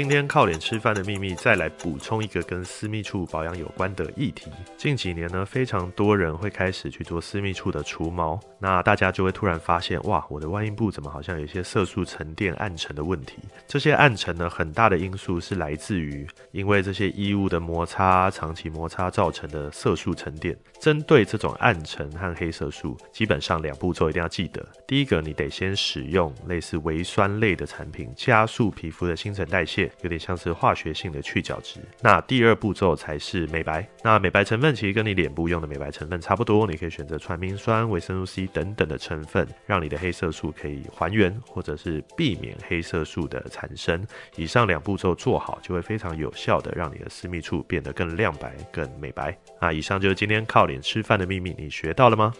今天靠脸吃饭的秘密，再来补充一个跟私密处保养有关的议题。近几年呢，非常多人会开始去做私密处的除毛，那大家就会突然发现，哇，我的外阴部怎么好像有一些色素沉淀、暗沉的问题？这些暗沉呢，很大的因素是来自于因为这些衣物的摩擦、长期摩擦造成的色素沉淀。针对这种暗沉和黑色素，基本上两步骤一定要记得。第一个，你得先使用类似微酸类的产品，加速皮肤的新陈代谢。有点像是化学性的去角质。那第二步骤才是美白。那美白成分其实跟你脸部用的美白成分差不多，你可以选择传明酸、维生素 C 等等的成分，让你的黑色素可以还原，或者是避免黑色素的产生。以上两步骤做好，就会非常有效的让你的私密处变得更亮白、更美白。那以上就是今天靠脸吃饭的秘密，你学到了吗？